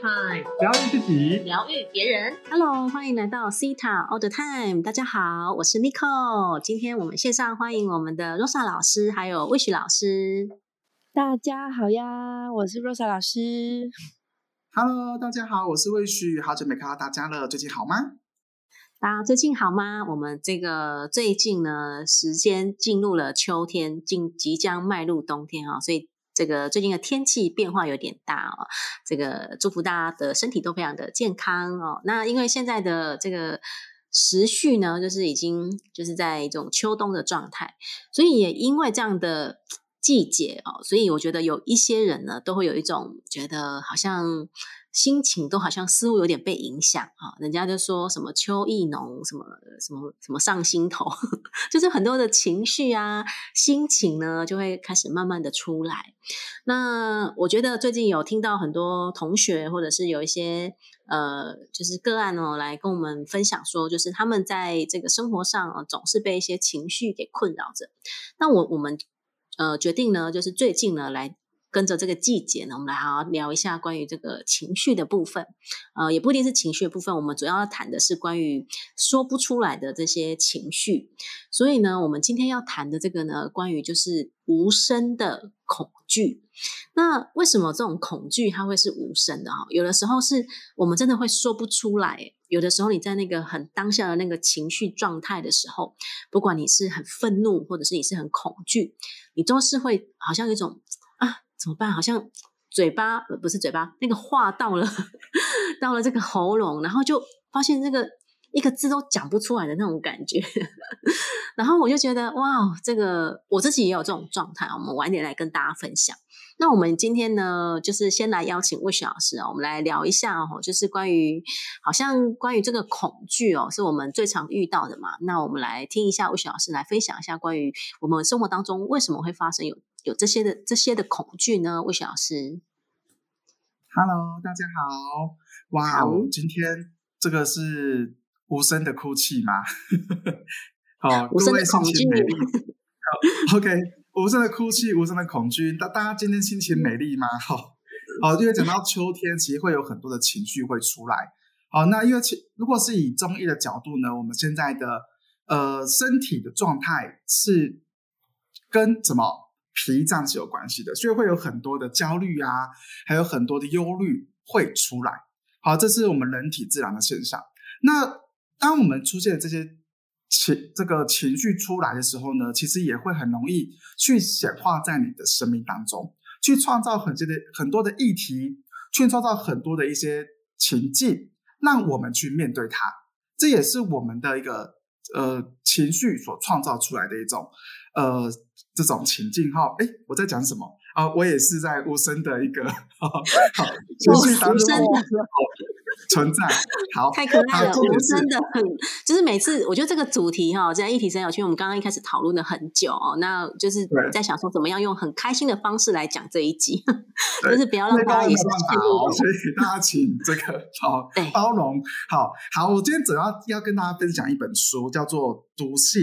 Time，疗愈自己，疗愈别人。Hello，欢迎来到 Cita All the Time。大家好，我是 Nico。今天我们线上欢迎我们的 Rosa 老师，还有 Wish 老师。大家好呀，我是 Rosa 老师。Hello，大家好，我是魏旭，好久没看到大家了，最近好吗？大家最近好吗？我们这个最近呢，时间进入了秋天，进即将迈入冬天啊、所以这个最近的天气变化有点大哦。这个祝福大家的身体都非常的健康哦。那因为现在的这个时序呢，就是已经就是在一种秋冬的状态，所以也因为这样的季节哦，所以我觉得有一些人呢，都会有一种觉得好像心情都好像似乎有点被影响啊、人家就说什么秋意浓，什么什么什么上心头，就是很多的情绪啊、心情呢，就会开始慢慢的出来。那我觉得最近有听到很多同学，或者是有一些呃，就是个案哦，来跟我们分享说，就是他们在这个生活上、呃、总是被一些情绪给困扰着。那我我们呃决定呢，就是最近呢来。跟着这个季节呢，我们来好好聊一下关于这个情绪的部分。呃，也不一定是情绪的部分，我们主要要谈的是关于说不出来的这些情绪。所以呢，我们今天要谈的这个呢，关于就是无声的恐惧。那为什么这种恐惧它会是无声的哈？有的时候是我们真的会说不出来，有的时候你在那个很当下的那个情绪状态的时候，不管你是很愤怒，或者是你是很恐惧，你都是会好像有一种啊，怎么办？好像嘴巴不是嘴巴，那个话到了 到了这个喉咙，然后就发现这个一个字都讲不出来的那种感觉。然后我就觉得哇，这个我自己也有这种状态，我们晚点来跟大家分享。那我们今天呢，就是先来邀请魏雪老师啊，我们来聊一下哦，就是关于好像关于这个恐惧哦，是我们最常遇到的嘛。那我们来听一下魏雪老师来分享一下关于我们生活当中为什么会发生有有这些的这些的恐惧呢？魏雪老师。Hello，大家好！哇好哦，今天这个是无声的哭泣吗？好，无声的恐惧 OK，无声的哭泣，无声的恐惧。大大家今天心情美丽吗？好，好，因为讲到秋天，其实会有很多的情绪会出来。好，那因为其如果是以中医的角度呢，我们现在的呃身体的状态是跟什么脾脏是有关系的，所以会有很多的焦虑啊，还有很多的忧虑会出来。好，这是我们人体自然的现象。那当我们出现这些情这个情绪出来的时候呢，其实也会很容易去显化在你的生命当中，去创造很多的很多的议题，去创造很多的一些情境，让我们去面对它。这也是我们的一个呃情绪所创造出来的一种呃这种情境哈。哎，我在讲什么啊、我也是在无声的一个好情绪当中无声的存在。好，太可爱了，无声的很，就是每次我觉得这个主题哈，这样议题真有趣。我们刚刚一开始讨论了很久哦，那就是在想说怎么样用很开心的方式来讲这一集，就是不要让大家也是没有办法陷哦，入所以大家请这个好包容。好好，我今天主要要跟大家分享一本书，叫做《毒性》，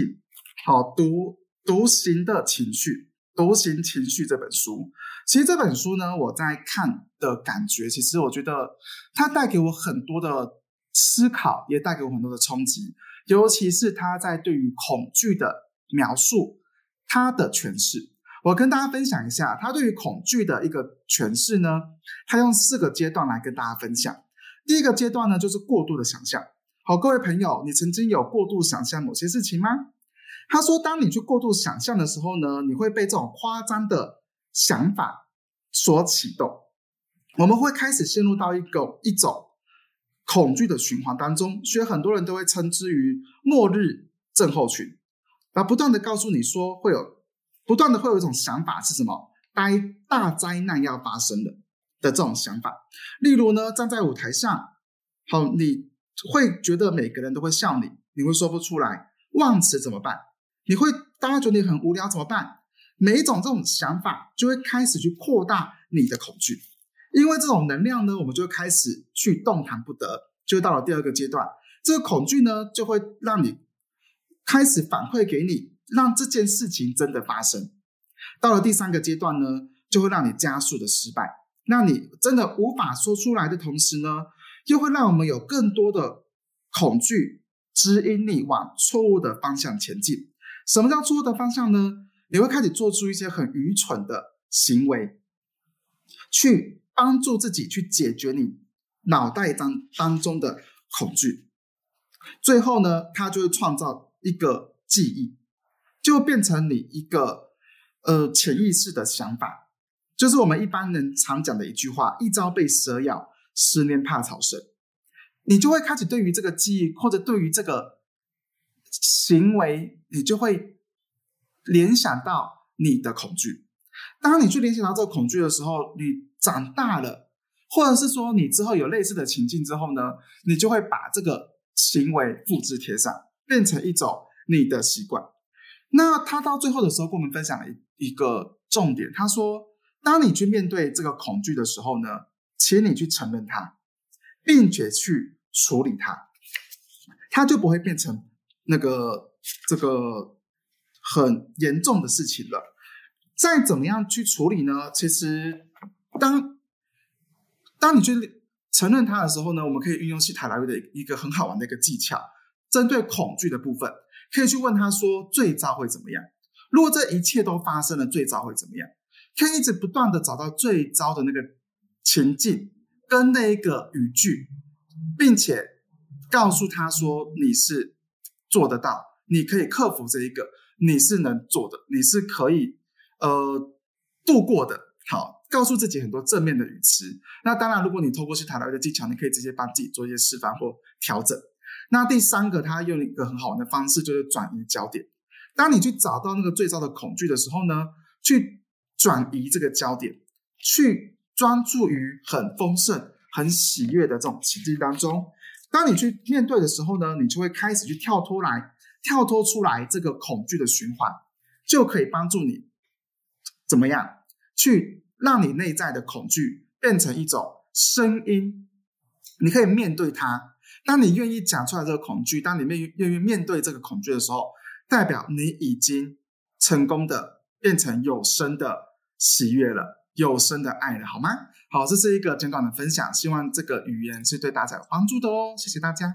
好独独行的情绪，独行情绪这本书。其实这本书呢，我在看的感觉，其实我觉得它带给我很多的思考，也带给我很多的冲击，尤其是他在对于恐惧的描述，他的诠释。我跟大家分享一下他对于恐惧的一个诠释呢，他用四个阶段来跟大家分享。第一个阶段呢，就是过度的想象。好，各位朋友，你曾经有过度想象某些事情吗？他说，当你去过度想象的时候呢，你会被这种夸张的想法所启动，我们会开始陷入到一个一种恐惧的循环当中，所以很多人都会称之于末日症候群，而不断的告诉你说会有，不断的会有一种想法是什么？大大灾难要发生了的这种想法。例如呢，站在舞台上，好，你会觉得每个人都会笑你，你会说不出来，忘词怎么办？你会大家觉得你很无聊怎么办？每一种这种想法就会开始去扩大你的恐惧，因为这种能量呢，我们就会开始去动弹不得，就到了第二个阶段，这个恐惧呢，就会让你开始反馈给你，让这件事情真的发生。到了第三个阶段呢，就会让你加速的失败。那你真的无法说出来的同时呢，又会让我们有更多的恐惧指引你往错误的方向前进。什么叫错的方向呢？你会开始做出一些很愚蠢的行为，去帮助自己去解决你脑袋当当中的恐惧。最后呢，它就会创造一个记忆，就变成你一个呃潜意识的想法，就是我们一般人常讲的一句话：“一朝被蛇咬，十年怕草绳。”你就会开始对于这个记忆或者对于这个行为，你就会联想到你的恐惧。当你去联想到这个恐惧的时候，你长大了，或者是说你之后有类似的情境之后呢，你就会把这个。行为复制贴上，变成一种你的习惯。那他到最后的时候跟我们分享了一一个重点，他说：当你去面对这个恐惧的时候呢，请你去承认它，并且去处理它，它就不会变成那个这个很严重的事情了。再怎么样去处理呢？其实当当你去。承认它的时候呢，我们可以运用西塔疗愈的一个很好玩的一个技巧，针对恐惧的部分，可以去问他说最糟会怎么样？如果这一切都发生了，最糟会怎么样？可以一直不断的找到最糟的那个情境跟那一个语句，并且告诉他说你是做得到，你可以克服这一个，你是能做的，你是可以呃度过的。好。告诉自己很多正面的语词。那当然，如果你透过去塔疗的技巧，你可以直接帮自己做一些示范或调整。那第三个，他用一个很好玩的方式，就是转移焦点。当你去找到那个最糟的恐惧的时候呢，去转移这个焦点，去专注于很丰盛、很喜悦的这种情境当中。当你去面对的时候呢，你就会开始去跳脱来，跳脱出来这个恐惧的循环，就可以帮助你怎么样去。让你内在的恐惧变成一种声音，你可以面对它。当你愿意讲出来这个恐惧，当你愿愿意面对这个恐惧的时候，代表你已经成功的变成有声的喜悦了，有生的爱了，好吗？好，这是一个简短的分享，希望这个语言是对大家有帮助的哦。谢谢大家。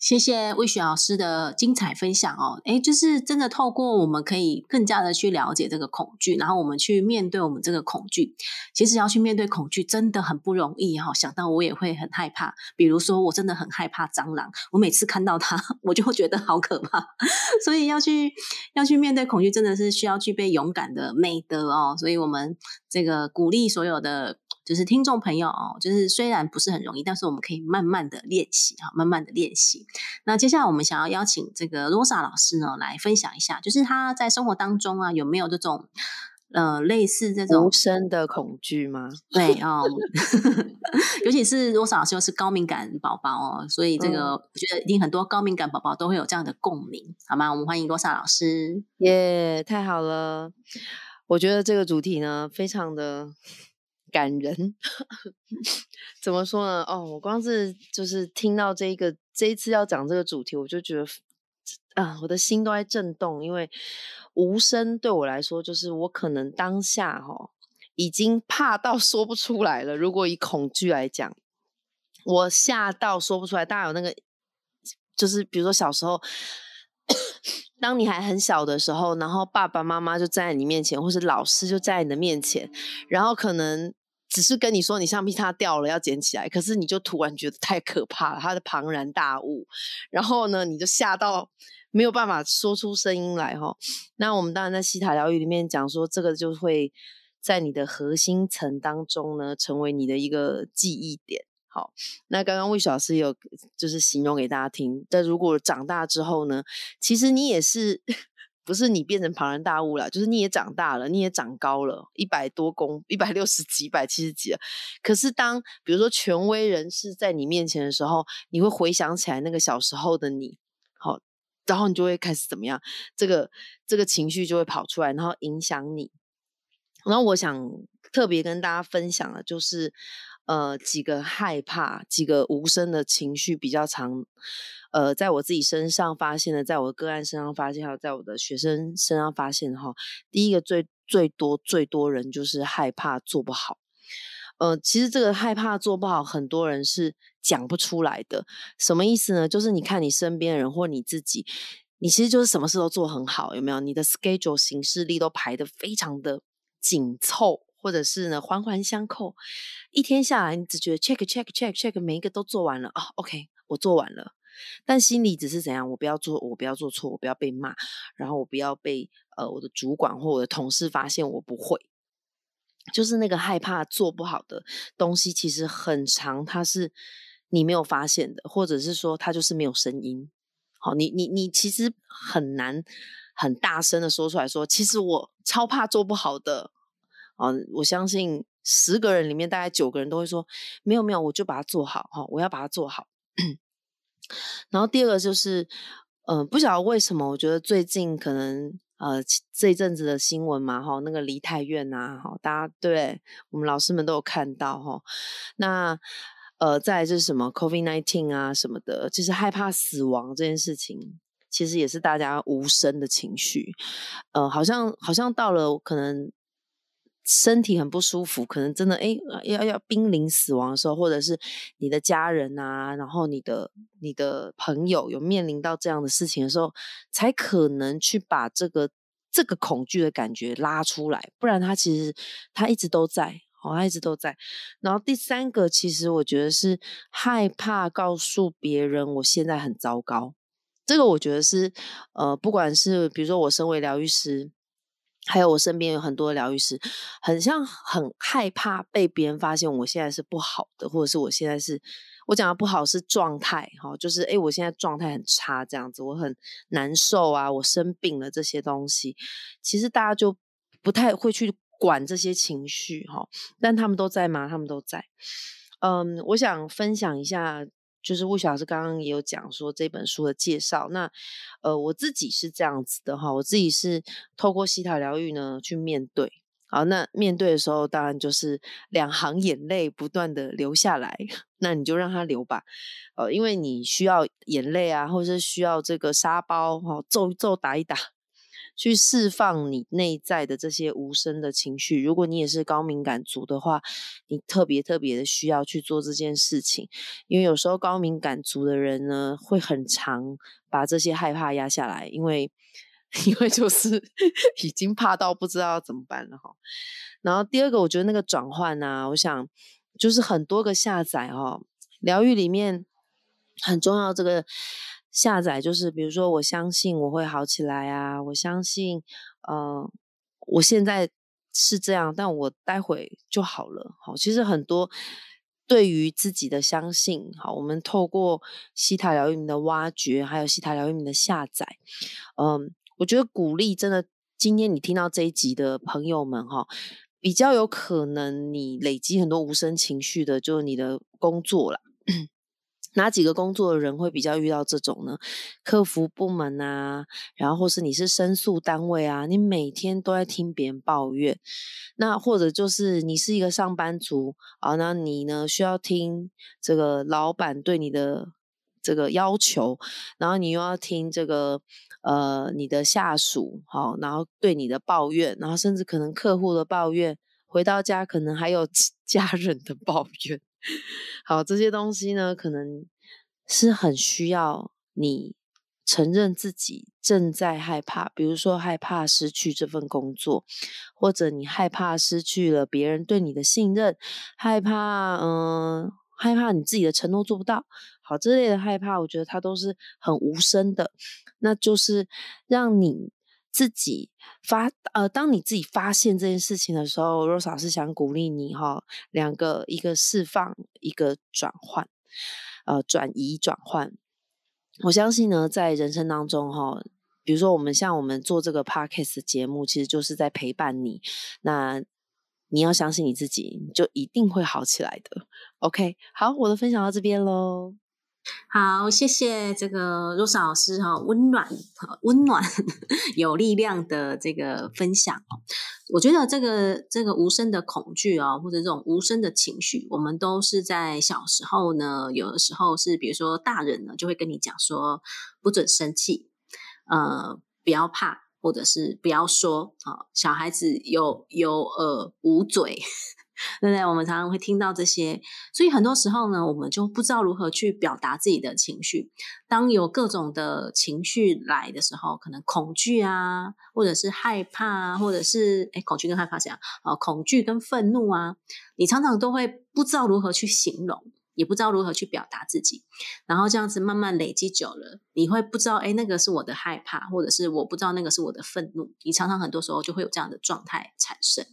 谢谢魏雪老师的精彩分享哦，诶就是真的透过我们可以更加的去了解这个恐惧，然后我们去面对我们这个恐惧。其实要去面对恐惧真的很不容易哈，想到我也会很害怕。比如说我真的很害怕蟑螂，我每次看到它我就会觉得好可怕。所以要去要去面对恐惧，真的是需要具备勇敢的美德哦。所以我们这个鼓励所有的。就是听众朋友哦，就是虽然不是很容易，但是我们可以慢慢的练习哈，慢慢的练习。那接下来我们想要邀请这个罗莎老师呢来分享一下，就是他在生活当中啊有没有这种呃类似这种无声的恐惧吗？对哦，尤其是罗莎老师又是高敏感宝宝哦，所以这个我觉得一定很多高敏感宝宝都会有这样的共鸣，好吗？我们欢迎罗莎老师。耶，太好了！我觉得这个主题呢非常的。感人，怎么说呢？哦，我光是就是听到这一个这一次要讲这个主题，我就觉得啊，我的心都在震动，因为无声对我来说，就是我可能当下哈已经怕到说不出来了。如果以恐惧来讲，我吓到说不出来。大家有那个，就是比如说小时候。当你还很小的时候，然后爸爸妈妈就站在你面前，或是老师就在你的面前，然后可能只是跟你说你橡皮擦掉了要捡起来，可是你就突然觉得太可怕了，他的庞然大物，然后呢你就吓到没有办法说出声音来哈。那我们当然在西塔疗愈里面讲说，这个就会在你的核心层当中呢，成为你的一个记忆点。好，那刚刚魏老师有就是形容给大家听。但如果长大之后呢，其实你也是不是你变成庞然大物了，就是你也长大了，你也长高了，一百多公一百六十几、一百七十几了。可是当比如说权威人士在你面前的时候，你会回想起来那个小时候的你，好，然后你就会开始怎么样？这个这个情绪就会跑出来，然后影响你。然后我想特别跟大家分享的，就是。呃，几个害怕，几个无声的情绪比较常，呃，在我自己身上发现的，在我的个案身上发现，还有在我的学生身上发现哈。第一个最最多最多人就是害怕做不好。呃，其实这个害怕做不好，很多人是讲不出来的。什么意思呢？就是你看你身边的人或你自己，你其实就是什么事都做很好，有没有？你的 schedule 行事历都排的非常的紧凑，或者是呢环环相扣，一天下来你只觉得 check check check check 每一个都做完了啊，OK，我做完了。但心里只是怎样？我不要做，我不要做错，我不要被骂，然后我不要被呃我的主管或我的同事发现我不会。就是那个害怕做不好的东西，其实很长，它是你没有发现的，或者是说它就是没有声音。好，你你你其实很难很大声的说出来说，其实我超怕做不好的。啊，我相信十个人里面大概九个人都会说，没有没有，我就把它做好哈，我要把它做好。然后第二个就是，嗯，不晓得为什么，我觉得最近可能。呃，这一阵子的新闻嘛，哈，那个梨泰院呐，哈，大家对我们老师们都有看到，哈。那呃，再就是什么 COVID nineteen 啊什么的，就是害怕死亡这件事情，其实也是大家无声的情绪。呃，好像好像到了可能。身体很不舒服，可能真的哎，要要濒临死亡的时候，或者是你的家人啊，然后你的你的朋友有面临到这样的事情的时候，才可能去把这个这个恐惧的感觉拉出来，不然他其实他一直都在，哦，他一直都在。然后第三个，其实我觉得是害怕告诉别人我现在很糟糕，这个我觉得是呃，不管是比如说我身为疗愈师。还有我身边有很多疗愈师，很像很害怕被别人发现我现在是不好的，或者是我现在是我讲的不好是状态哈，就是诶我现在状态很差这样子，我很难受啊，我生病了这些东西，其实大家就不太会去管这些情绪哈，但他们都在吗？他们都在。嗯，我想分享一下。就是魏老师刚刚也有讲说这本书的介绍，那呃我自己是这样子的哈，我自己是透过西塔疗愈呢去面对，好，那面对的时候当然就是两行眼泪不断的流下来，那你就让它流吧，呃，因为你需要眼泪啊，或者是需要这个沙包哈，揍一揍打一打。去释放你内在的这些无声的情绪。如果你也是高敏感族的话，你特别特别的需要去做这件事情，因为有时候高敏感族的人呢，会很长把这些害怕压下来，因为因为就是 已经怕到不知道怎么办了哈。然后第二个，我觉得那个转换呢，我想就是很多个下载哈，疗愈里面很重要这个。下载就是，比如说，我相信我会好起来啊！我相信，呃，我现在是这样，但我待会就好了。好，其实很多对于自己的相信，好，我们透过西塔疗愈的挖掘，还有西塔疗愈的下载，嗯，我觉得鼓励真的，今天你听到这一集的朋友们，哈，比较有可能你累积很多无声情绪的，就是你的工作了。哪几个工作的人会比较遇到这种呢？客服部门啊，然后或是你是申诉单位啊，你每天都在听别人抱怨，那或者就是你是一个上班族啊，那你呢需要听这个老板对你的这个要求，然后你又要听这个呃你的下属好，然后对你的抱怨，然后甚至可能客户的抱怨，回到家可能还有 家人的抱怨。好，这些东西呢，可能是很需要你承认自己正在害怕，比如说害怕失去这份工作，或者你害怕失去了别人对你的信任，害怕，嗯，害怕你自己的承诺做不到。好，这类的害怕，我觉得它都是很无声的，那就是让你。自己发呃，当你自己发现这件事情的时候，Rose 老师想鼓励你哈，两个一个释放，一个转换，呃，转移转换。我相信呢，在人生当中哈，比如说我们像我们做这个 Podcast 节目，其实就是在陪伴你。那你要相信你自己，就一定会好起来的。OK，好，我的分享到这边喽。好，谢谢这个 Rose 老师哈，温暖、温暖、有力量的这个分享哦。我觉得这个这个无声的恐惧啊，或者这种无声的情绪，我们都是在小时候呢，有的时候是比如说大人呢就会跟你讲说，不准生气，呃，不要怕，或者是不要说啊。小孩子有有耳无嘴，对不对？我们常常会听到这些，所以很多时候呢，我们就不知道如何去表达自己的情绪。当有各种的情绪来的时候，可能恐惧啊，或者是害怕啊，或者是哎，恐惧跟害怕这样啊，恐惧跟愤怒啊，你常常都会不知道如何去形容。也不知道如何去表达自己，然后这样子慢慢累积久了，你会不知道，哎，那个是我的害怕，或者是我不知道那个是我的愤怒。你常常很多时候就会有这样的状态产生。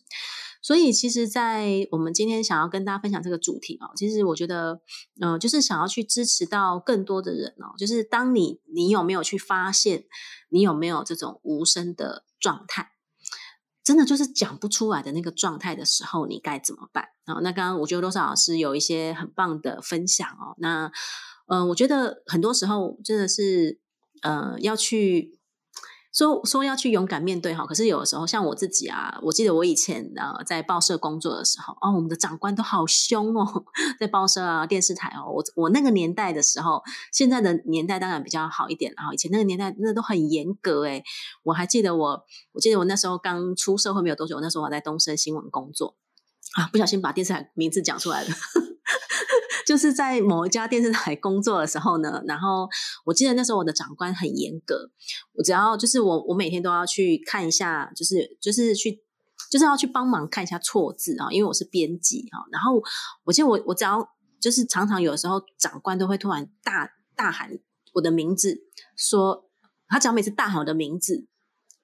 所以，其实，在我们今天想要跟大家分享这个主题哦，其实我觉得，嗯，就是想要去支持到更多的人哦，就是当你你有没有去发现，你有没有这种无声的状态？真的就是讲不出来的那个状态的时候，你该怎么办？啊，那刚刚我觉得罗少老师有一些很棒的分享哦。那，嗯，我觉得很多时候真的是，呃，要去。说说要去勇敢面对哈，可是有的时候像我自己啊，我记得我以前呃在报社工作的时候，哦，我们的长官都好凶哦，在报社啊电视台哦，我我那个年代的时候，现在的年代当然比较好一点，然后以前那个年代那都很严格诶我还记得我，我记得我那时候刚出社会没有多久，那时候我在东森新闻工作啊，不小心把电视台名字讲出来了。就是在某一家电视台工作的时候呢，然后我记得那时候我的长官很严格，我只要就是我我每天都要去看一下，就是就是去就是要去帮忙看一下错字啊，因为我是编辑哈。然后我记得我我只要就是常常有的时候长官都会突然大大喊我的名字，说他只要每次大喊我的名字，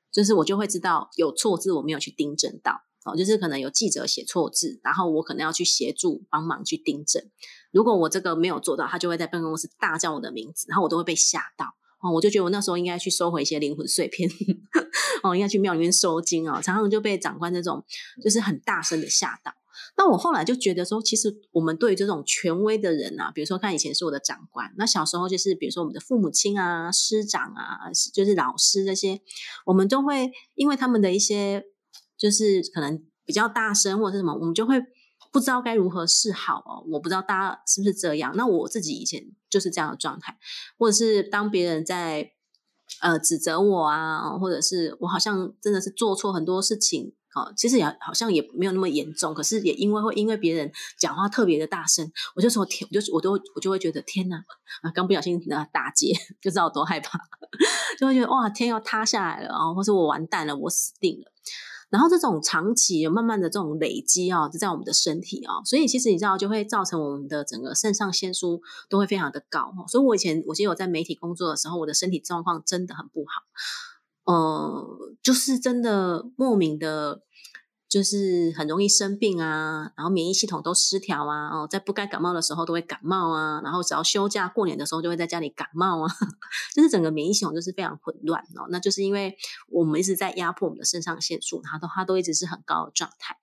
就是我就会知道有错字我没有去订正到。哦，就是可能有记者写错字，然后我可能要去协助帮忙去订正。如果我这个没有做到，他就会在办公室大叫我的名字，然后我都会被吓到。哦，我就觉得我那时候应该去收回一些灵魂碎片，哦，应该去庙里面收金啊。常常就被长官这种就是很大声的吓到。那我后来就觉得说，其实我们对于这种权威的人啊，比如说看以前是我的长官，那小时候就是比如说我们的父母亲啊、师长啊，就是老师这些，我们都会因为他们的一些。就是可能比较大声或者是什么，我们就会不知道该如何是好哦。我不知道大家是不是这样。那我自己以前就是这样的状态，或者是当别人在呃指责我啊，或者是我好像真的是做错很多事情哦，其实也好像也没有那么严重，可是也因为会因为别人讲话特别的大声，我就说天，我就我都我就会觉得天哪啊，刚不小心啊打劫，就知道多害怕，就会觉得哇天要塌下来了啊，或者我完蛋了，我死定了。然后这种长期慢慢的这种累积啊，就在我们的身体啊，所以其实你知道就会造成我们的整个肾上腺素都会非常的高。所以我以前我记得我在媒体工作的时候，我的身体状况真的很不好，呃，就是真的莫名的。就是很容易生病啊，然后免疫系统都失调啊，哦，在不该感冒的时候都会感冒啊，然后只要休假过年的时候就会在家里感冒啊，就是整个免疫系统就是非常混乱哦。那就是因为我们一直在压迫我们的肾上腺素，它都它都一直是很高的状态，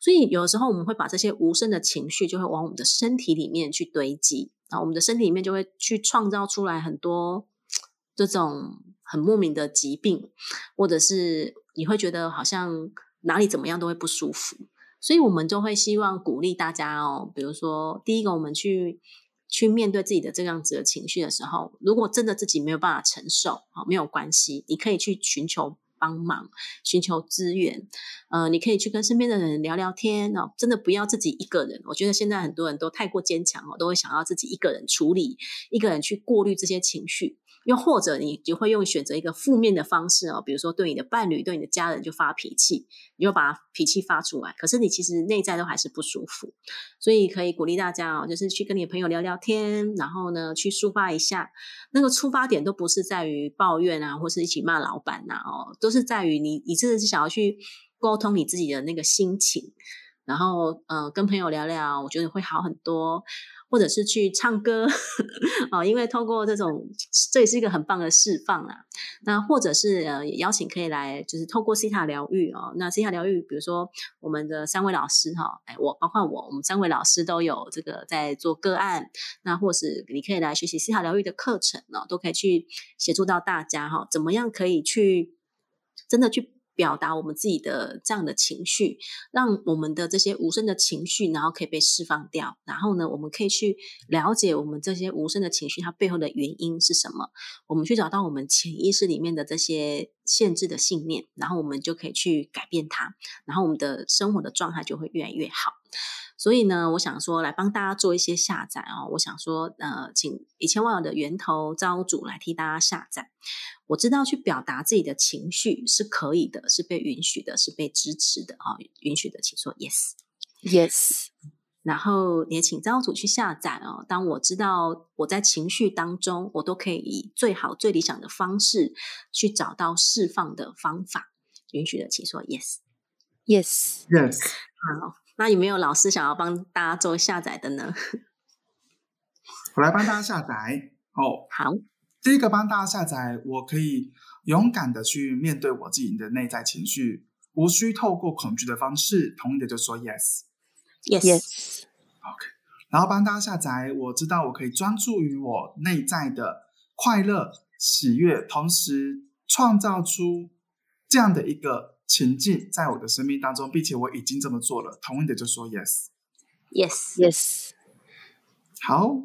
所以有的时候我们会把这些无声的情绪就会往我们的身体里面去堆积，啊，我们的身体里面就会去创造出来很多这种很莫名的疾病，或者是你会觉得好像。哪里怎么样都会不舒服，所以我们就会希望鼓励大家哦。比如说，第一个，我们去去面对自己的这样子的情绪的时候，如果真的自己没有办法承受，好，没有关系，你可以去寻求帮忙，寻求资源。呃，你可以去跟身边的人聊聊天哦。真的不要自己一个人。我觉得现在很多人都太过坚强哦，都会想要自己一个人处理，一个人去过滤这些情绪。又或者你就会用选择一个负面的方式哦，比如说对你的伴侣、对你的家人就发脾气，你就把脾气发出来。可是你其实内在都还是不舒服，所以可以鼓励大家哦，就是去跟你的朋友聊聊天，然后呢去抒发一下。那个出发点都不是在于抱怨啊，或是一起骂老板呐哦，都都是在于你你真的是想要去沟通你自己的那个心情，然后呃跟朋友聊聊，我觉得会好很多。或者是去唱歌 哦，因为通过这种，这也是一个很棒的释放啊。那或者是呃，邀请可以来，就是透过西塔疗愈哦。那西塔疗愈，比如说我们的三位老师哈，哎，我包括我，我们三位老师都有这个在做个案。那或是你可以来学习西塔疗愈的课程哦，都可以去协助到大家哈。怎么样可以去真的去？表达我们自己的这样的情绪，让我们的这些无声的情绪，然后可以被释放掉。然后呢，我们可以去了解我们这些无声的情绪它背后的原因是什么。我们去找到我们潜意识里面的这些限制的信念，然后我们就可以去改变它，然后我们的生活的状态就会越来越好。所以呢，我想说来帮大家做一些下载哦。我想说，呃，请一千万有的源头造物主来替大家下载。我知道去表达自己的情绪是可以的，是被允许的，是被支持的啊，允许的，请说 yes，yes。然后也请造物主去下载哦。当我知道我在情绪当中，我都可以以最好、最理想的方式去找到释放的方法。允许的，请说 yes，yes，yes。好。那有没有老师想要帮大家做下载的呢？我来帮大家下载哦。好，第一个帮大家下载，我可以勇敢的去面对我自己的内在情绪，无需透过恐惧的方式，同意的就说 yes，yes，yes。OK，然后帮大家下载，我知道我可以专注于我内在的快乐、喜悦，同时创造出这样的一个。情境在我的生命当中，并且我已经这么做了，同意的就说 yes，yes，yes。好，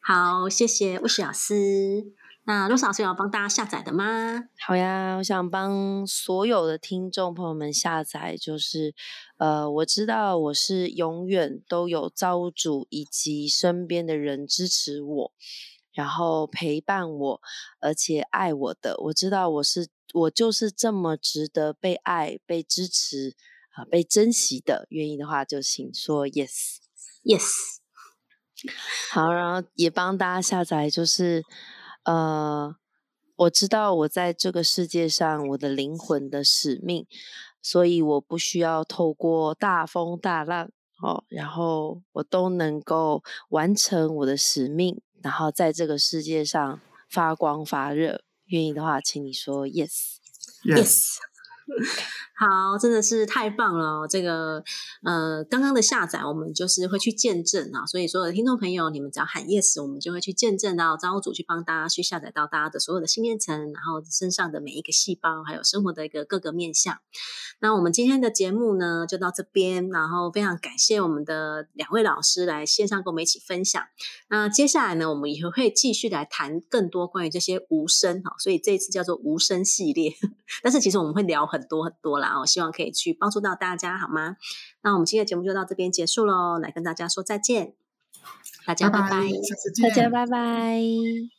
好，谢谢魏老师。那陆老师有帮大家下载的吗？好呀，我想帮所有的听众朋友们下载，就是呃，我知道我是永远都有造物主以及身边的人支持我，然后陪伴我，而且爱我的。我知道我是。我就是这么值得被爱、被支持啊、被珍惜的。愿意的话，就请说 yes，yes。好，然后也帮大家下载，就是呃，我知道我在这个世界上我的灵魂的使命，所以我不需要透过大风大浪哦，然后我都能够完成我的使命，然后在这个世界上发光发热。愿意的话，请你说 yes，yes。好，真的是太棒了！这个呃，刚刚的下载，我们就是会去见证啊。所以所有的听众朋友，你们只要喊 yes，我们就会去见证到造物主去帮大家去下载到大家的所有的信念层，然后身上的每一个细胞，还有生活的一个各个面向。那我们今天的节目呢，就到这边。然后非常感谢我们的两位老师来线上跟我们一起分享。那接下来呢，我们也会继续来谈更多关于这些无声哈。所以这一次叫做无声系列，但是其实我们会聊很多很多啦。然后希望可以去帮助到大家，好吗？那我们今天的节目就到这边结束喽，来跟大家说再见，大家拜拜，大家拜拜。